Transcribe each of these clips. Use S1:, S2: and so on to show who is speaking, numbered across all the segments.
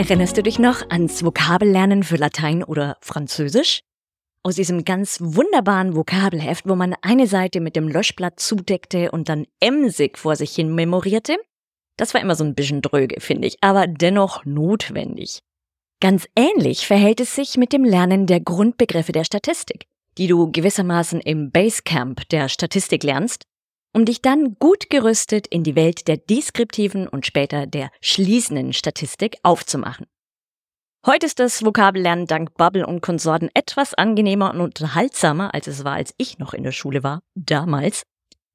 S1: Erinnerst du dich noch ans Vokabellernen für Latein oder Französisch? Aus diesem ganz wunderbaren Vokabelheft, wo man eine Seite mit dem Löschblatt zudeckte und dann emsig vor sich hin memorierte? Das war immer so ein bisschen dröge, finde ich, aber dennoch notwendig. Ganz ähnlich verhält es sich mit dem Lernen der Grundbegriffe der Statistik, die du gewissermaßen im Basecamp der Statistik lernst um dich dann gut gerüstet in die Welt der deskriptiven und später der schließenden Statistik aufzumachen. Heute ist das Vokabellernen dank Bubble und Konsorten etwas angenehmer und unterhaltsamer, als es war, als ich noch in der Schule war, damals.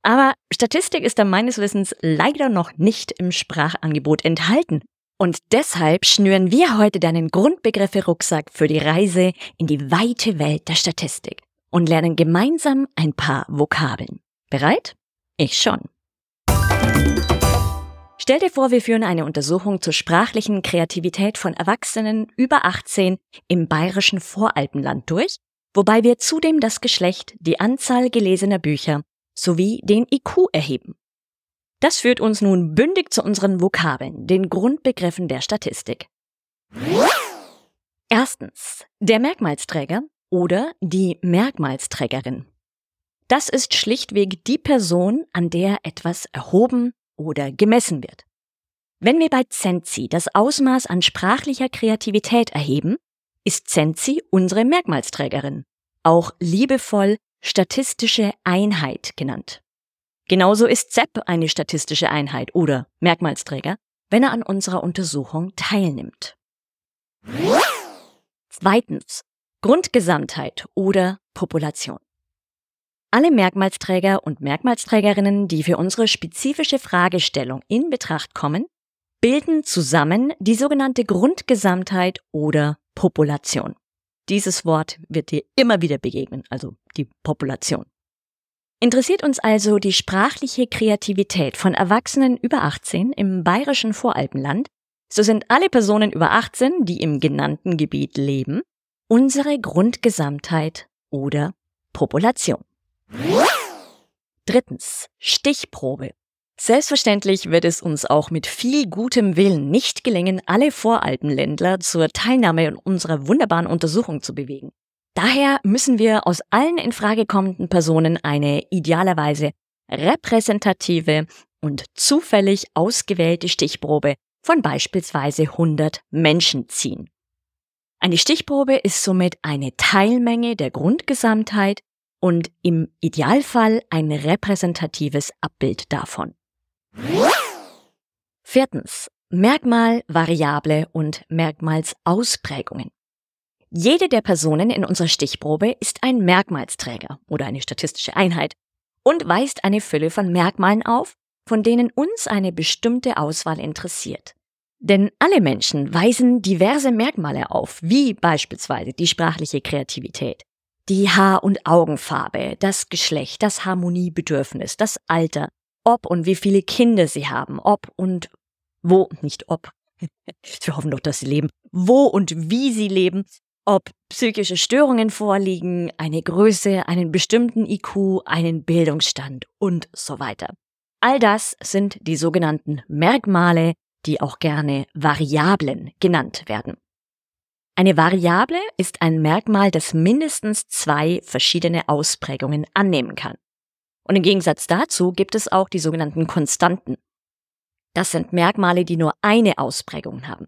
S1: Aber Statistik ist da meines Wissens leider noch nicht im Sprachangebot enthalten. Und deshalb schnüren wir heute deinen Grundbegriffe-Rucksack für die Reise in die weite Welt der Statistik und lernen gemeinsam ein paar Vokabeln. Bereit? Ich schon. Stell dir vor, wir führen eine Untersuchung zur sprachlichen Kreativität von Erwachsenen über 18 im bayerischen Voralpenland durch, wobei wir zudem das Geschlecht, die Anzahl gelesener Bücher sowie den IQ erheben. Das führt uns nun bündig zu unseren Vokabeln, den Grundbegriffen der Statistik. Erstens, der Merkmalsträger oder die Merkmalsträgerin. Das ist schlichtweg die Person, an der etwas erhoben oder gemessen wird. Wenn wir bei Zenzi das Ausmaß an sprachlicher Kreativität erheben, ist Zenzi unsere Merkmalsträgerin, auch liebevoll statistische Einheit genannt. Genauso ist ZEP eine statistische Einheit oder Merkmalsträger, wenn er an unserer Untersuchung teilnimmt. Zweitens. Grundgesamtheit oder Population. Alle Merkmalsträger und Merkmalsträgerinnen, die für unsere spezifische Fragestellung in Betracht kommen, bilden zusammen die sogenannte Grundgesamtheit oder Population. Dieses Wort wird dir immer wieder begegnen, also die Population. Interessiert uns also die sprachliche Kreativität von Erwachsenen über 18 im bayerischen Voralpenland, so sind alle Personen über 18, die im genannten Gebiet leben, unsere Grundgesamtheit oder Population. Drittens. Stichprobe. Selbstverständlich wird es uns auch mit viel gutem Willen nicht gelingen, alle Voralpenländler zur Teilnahme in unserer wunderbaren Untersuchung zu bewegen. Daher müssen wir aus allen in Frage kommenden Personen eine idealerweise repräsentative und zufällig ausgewählte Stichprobe von beispielsweise 100 Menschen ziehen. Eine Stichprobe ist somit eine Teilmenge der Grundgesamtheit und im Idealfall ein repräsentatives Abbild davon. Viertens. Merkmal, Variable und Merkmalsausprägungen. Jede der Personen in unserer Stichprobe ist ein Merkmalsträger oder eine statistische Einheit und weist eine Fülle von Merkmalen auf, von denen uns eine bestimmte Auswahl interessiert. Denn alle Menschen weisen diverse Merkmale auf, wie beispielsweise die sprachliche Kreativität, die Haar- und Augenfarbe, das Geschlecht, das Harmoniebedürfnis, das Alter, ob und wie viele Kinder sie haben, ob und wo, nicht ob, wir hoffen doch, dass sie leben, wo und wie sie leben, ob psychische Störungen vorliegen, eine Größe, einen bestimmten IQ, einen Bildungsstand und so weiter. All das sind die sogenannten Merkmale, die auch gerne Variablen genannt werden. Eine Variable ist ein Merkmal, das mindestens zwei verschiedene Ausprägungen annehmen kann. Und im Gegensatz dazu gibt es auch die sogenannten Konstanten. Das sind Merkmale, die nur eine Ausprägung haben.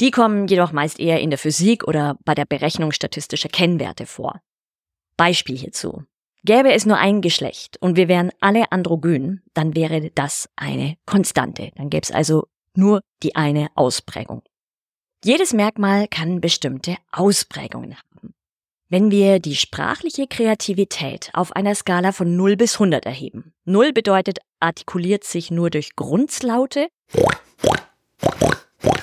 S1: Die kommen jedoch meist eher in der Physik oder bei der Berechnung statistischer Kennwerte vor. Beispiel hierzu. Gäbe es nur ein Geschlecht und wir wären alle androgyn, dann wäre das eine Konstante. Dann gäbe es also nur die eine Ausprägung. Jedes Merkmal kann bestimmte Ausprägungen haben. Wenn wir die sprachliche Kreativität auf einer Skala von 0 bis 100 erheben, 0 bedeutet artikuliert sich nur durch Grunzlaute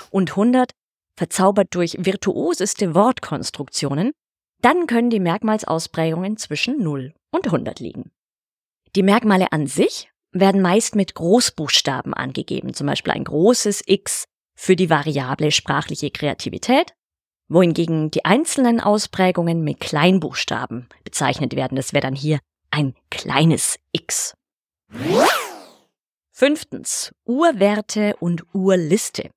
S1: und 100 verzaubert durch virtuoseste Wortkonstruktionen, dann können die Merkmalsausprägungen zwischen 0 und 100 liegen. Die Merkmale an sich werden meist mit Großbuchstaben angegeben, zum Beispiel ein großes X für die Variable sprachliche Kreativität, wohingegen die einzelnen Ausprägungen mit Kleinbuchstaben bezeichnet werden. Das wäre dann hier ein kleines X. Fünftens. Urwerte und Urliste.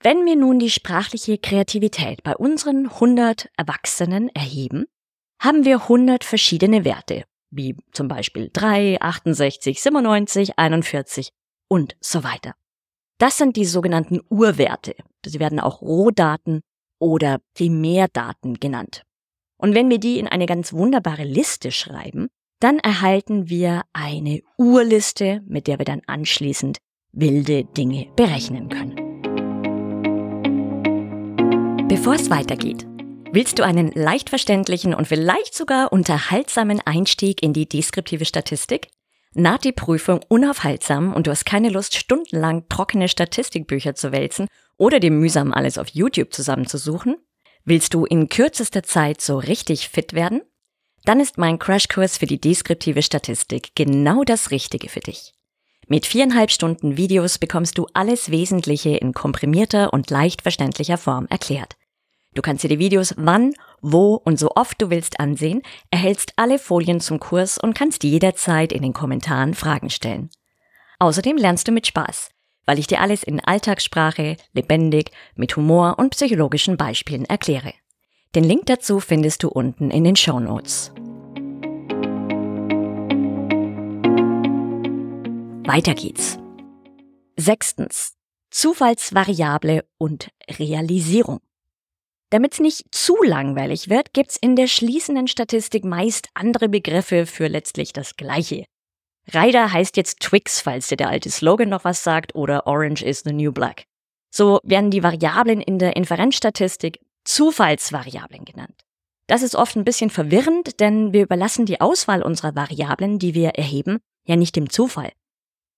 S1: Wenn wir nun die sprachliche Kreativität bei unseren 100 Erwachsenen erheben, haben wir 100 verschiedene Werte, wie zum Beispiel 3, 68, 97, 41 und so weiter. Das sind die sogenannten Urwerte. Sie werden auch Rohdaten oder Primärdaten genannt. Und wenn wir die in eine ganz wunderbare Liste schreiben, dann erhalten wir eine Urliste, mit der wir dann anschließend wilde Dinge berechnen können. Bevor es weitergeht, willst du einen leicht verständlichen und vielleicht sogar unterhaltsamen Einstieg in die deskriptive Statistik? Naht die Prüfung unaufhaltsam und du hast keine Lust, stundenlang trockene Statistikbücher zu wälzen oder dir mühsam alles auf YouTube zusammenzusuchen? Willst du in kürzester Zeit so richtig fit werden? dann ist mein Crashkurs für die deskriptive Statistik genau das Richtige für dich. Mit viereinhalb Stunden Videos bekommst du alles Wesentliche in komprimierter und leicht verständlicher Form erklärt. Du kannst dir die Videos wann, wo und so oft du willst ansehen, erhältst alle Folien zum Kurs und kannst jederzeit in den Kommentaren Fragen stellen. Außerdem lernst du mit Spaß, weil ich dir alles in Alltagssprache, lebendig, mit Humor und psychologischen Beispielen erkläre. Den Link dazu findest du unten in den Show Notes. Weiter geht's. Sechstens. Zufallsvariable und Realisierung. Damit es nicht zu langweilig wird, gibt's in der schließenden Statistik meist andere Begriffe für letztlich das Gleiche. Rider heißt jetzt Twix, falls dir der alte Slogan noch was sagt, oder Orange is the new black. So werden die Variablen in der Inferenzstatistik Zufallsvariablen genannt. Das ist oft ein bisschen verwirrend, denn wir überlassen die Auswahl unserer Variablen, die wir erheben, ja nicht dem Zufall.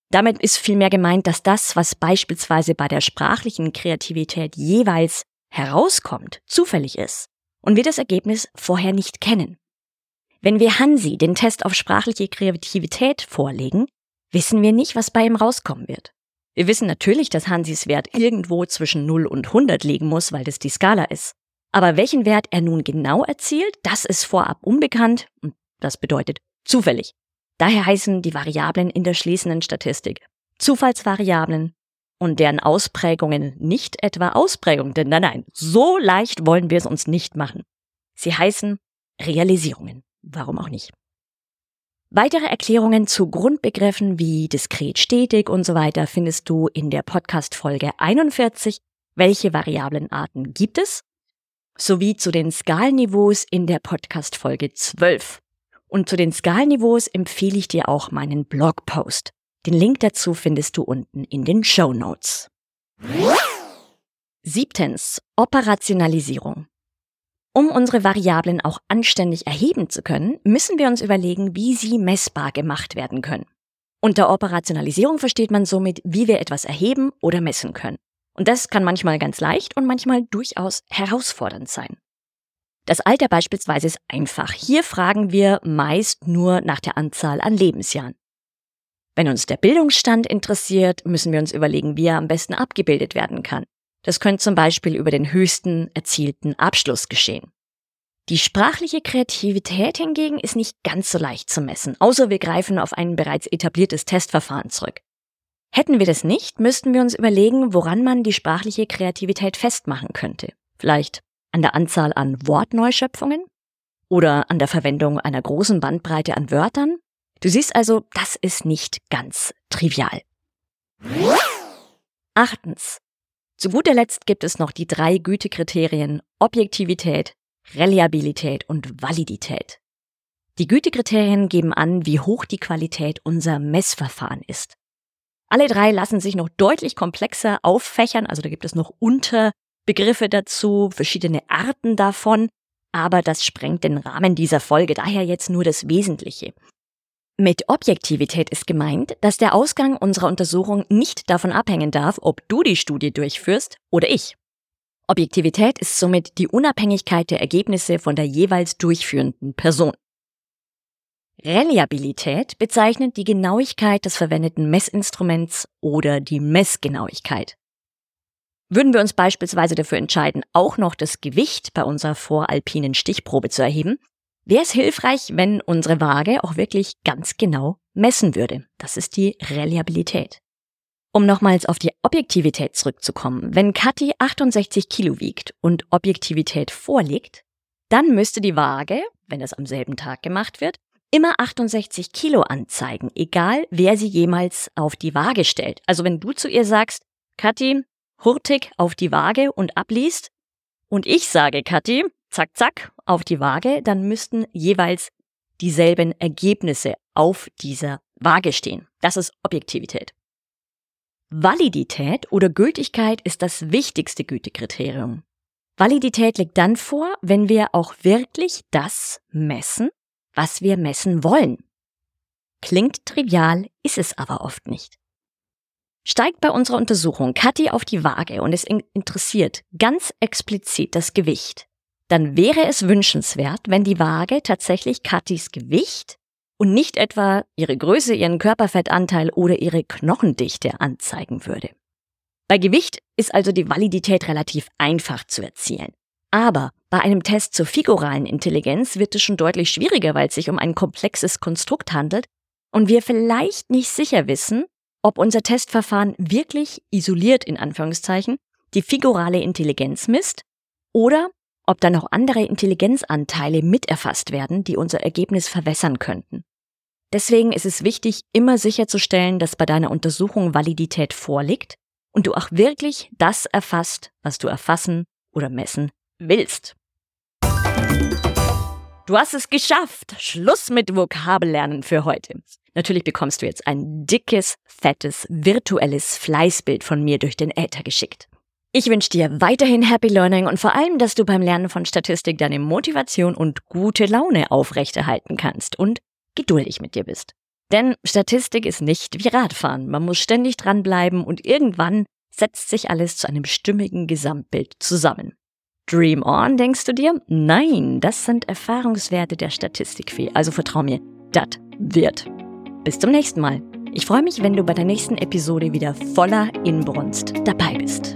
S1: Damit ist vielmehr gemeint, dass das, was beispielsweise bei der sprachlichen Kreativität jeweils herauskommt, zufällig ist und wir das Ergebnis vorher nicht kennen. Wenn wir Hansi den Test auf sprachliche Kreativität vorlegen, wissen wir nicht, was bei ihm rauskommen wird. Wir wissen natürlich, dass Hansis Wert irgendwo zwischen 0 und 100 liegen muss, weil das die Skala ist. Aber welchen Wert er nun genau erzielt, das ist vorab unbekannt und das bedeutet zufällig. Daher heißen die Variablen in der schließenden Statistik Zufallsvariablen und deren Ausprägungen nicht etwa Ausprägungen, denn nein, nein, so leicht wollen wir es uns nicht machen. Sie heißen Realisierungen. Warum auch nicht? Weitere Erklärungen zu Grundbegriffen wie diskret stetig und so weiter findest du in der Podcast Folge 41. Welche Variablenarten gibt es? Sowie zu den Skalenniveaus in der Podcast Folge 12. Und zu den Skalenniveaus empfehle ich dir auch meinen Blogpost. Den Link dazu findest du unten in den Show Notes. Siebtens. Operationalisierung. Um unsere Variablen auch anständig erheben zu können, müssen wir uns überlegen, wie sie messbar gemacht werden können. Unter Operationalisierung versteht man somit, wie wir etwas erheben oder messen können. Und das kann manchmal ganz leicht und manchmal durchaus herausfordernd sein. Das Alter beispielsweise ist einfach. Hier fragen wir meist nur nach der Anzahl an Lebensjahren. Wenn uns der Bildungsstand interessiert, müssen wir uns überlegen, wie er am besten abgebildet werden kann. Das könnte zum Beispiel über den höchsten erzielten Abschluss geschehen. Die sprachliche Kreativität hingegen ist nicht ganz so leicht zu messen, außer wir greifen auf ein bereits etabliertes Testverfahren zurück. Hätten wir das nicht, müssten wir uns überlegen, woran man die sprachliche Kreativität festmachen könnte. Vielleicht an der Anzahl an Wortneuschöpfungen oder an der Verwendung einer großen Bandbreite an Wörtern. Du siehst also, das ist nicht ganz trivial. Achtens. Zu guter Letzt gibt es noch die drei Gütekriterien Objektivität, Reliabilität und Validität. Die Gütekriterien geben an, wie hoch die Qualität unser Messverfahren ist. Alle drei lassen sich noch deutlich komplexer auffächern, also da gibt es noch Unterbegriffe dazu, verschiedene Arten davon, aber das sprengt den Rahmen dieser Folge, daher jetzt nur das Wesentliche. Mit Objektivität ist gemeint, dass der Ausgang unserer Untersuchung nicht davon abhängen darf, ob du die Studie durchführst oder ich. Objektivität ist somit die Unabhängigkeit der Ergebnisse von der jeweils durchführenden Person. Reliabilität bezeichnet die Genauigkeit des verwendeten Messinstruments oder die Messgenauigkeit. Würden wir uns beispielsweise dafür entscheiden, auch noch das Gewicht bei unserer voralpinen Stichprobe zu erheben, wäre es hilfreich, wenn unsere Waage auch wirklich ganz genau messen würde. Das ist die Reliabilität. Um nochmals auf die Objektivität zurückzukommen, wenn Kathi 68 Kilo wiegt und Objektivität vorliegt, dann müsste die Waage, wenn es am selben Tag gemacht wird, immer 68 Kilo anzeigen, egal wer sie jemals auf die Waage stellt. Also wenn du zu ihr sagst, Kathi, hurtig auf die Waage und abliest, und ich sage, Kathi, zack, zack, auf die Waage, dann müssten jeweils dieselben Ergebnisse auf dieser Waage stehen. Das ist Objektivität. Validität oder Gültigkeit ist das wichtigste Gütekriterium. Validität liegt dann vor, wenn wir auch wirklich das messen, was wir messen wollen. Klingt trivial, ist es aber oft nicht. Steigt bei unserer Untersuchung Kathi auf die Waage und es interessiert ganz explizit das Gewicht, dann wäre es wünschenswert, wenn die Waage tatsächlich Kathis Gewicht und nicht etwa ihre Größe, ihren Körperfettanteil oder ihre Knochendichte anzeigen würde. Bei Gewicht ist also die Validität relativ einfach zu erzielen. Aber bei einem Test zur figuralen Intelligenz wird es schon deutlich schwieriger, weil es sich um ein komplexes Konstrukt handelt und wir vielleicht nicht sicher wissen, ob unser Testverfahren wirklich isoliert in Anführungszeichen die figurale Intelligenz misst oder ob da noch andere Intelligenzanteile miterfasst werden, die unser Ergebnis verwässern könnten. Deswegen ist es wichtig, immer sicherzustellen, dass bei deiner Untersuchung Validität vorliegt und du auch wirklich das erfasst, was du erfassen oder messen willst. Du hast es geschafft. Schluss mit Vokabellernen für heute. Natürlich bekommst du jetzt ein dickes, fettes, virtuelles Fleißbild von mir durch den Äther geschickt. Ich wünsche dir weiterhin Happy Learning und vor allem, dass du beim Lernen von Statistik deine Motivation und gute Laune aufrechterhalten kannst und geduldig mit dir bist. Denn Statistik ist nicht wie Radfahren. Man muss ständig dranbleiben und irgendwann setzt sich alles zu einem stimmigen Gesamtbild zusammen. Dream on, denkst du dir? Nein, das sind Erfahrungswerte der Statistikfee. Also vertrau mir, das wird. Bis zum nächsten Mal. Ich freue mich, wenn du bei der nächsten Episode wieder voller Inbrunst dabei bist.